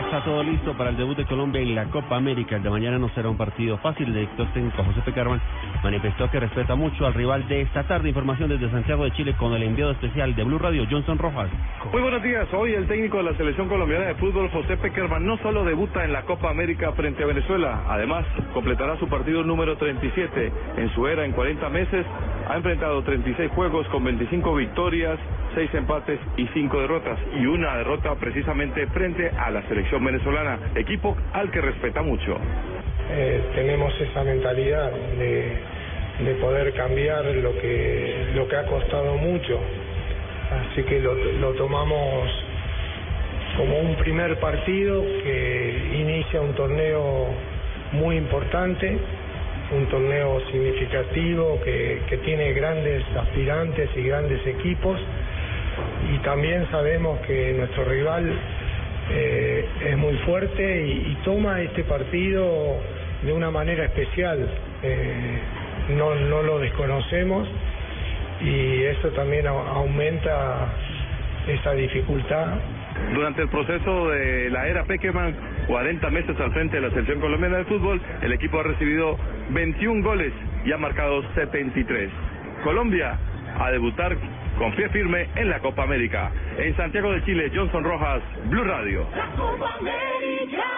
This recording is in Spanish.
Está todo listo para el debut de Colombia en la Copa América. El de mañana no será un partido fácil. El director técnico José Pecarman manifestó que respeta mucho al rival de esta tarde. Información desde Santiago de Chile con el enviado especial de Blue Radio, Johnson Rojas. Muy buenos días. Hoy el técnico de la selección colombiana de fútbol, José Peckerman, no solo debuta en la Copa América frente a Venezuela, además completará su partido número 37. En su era, en 40 meses, ha enfrentado 36 juegos con 25 victorias, 6 empates y 5 derrotas. Y una derrota precisamente frente a la selección venezolana, equipo al que respeta mucho. eh, tenemos esa mentalidad de, de poder cambiar lo que, lo que ha costado mucho. Así que lo, lo tomamos como un primer partido que inicia un torneo muy importante, un torneo significativo que, que tiene grandes aspirantes y grandes equipos y también sabemos que nuestro rival eh, es muy fuerte y, toma este partido de una manera especial. Eh, no, no lo desconocemos y eso también au- aumenta esa dificultad Durante el proceso de la era Peckerman, 40 meses al frente de la selección colombiana de fútbol, el equipo ha recibido 21 goles y ha marcado 73. Colombia a debutar con pie firme en la Copa América. En Santiago de Chile, Johnson Rojas, Blue Radio. La Copa América.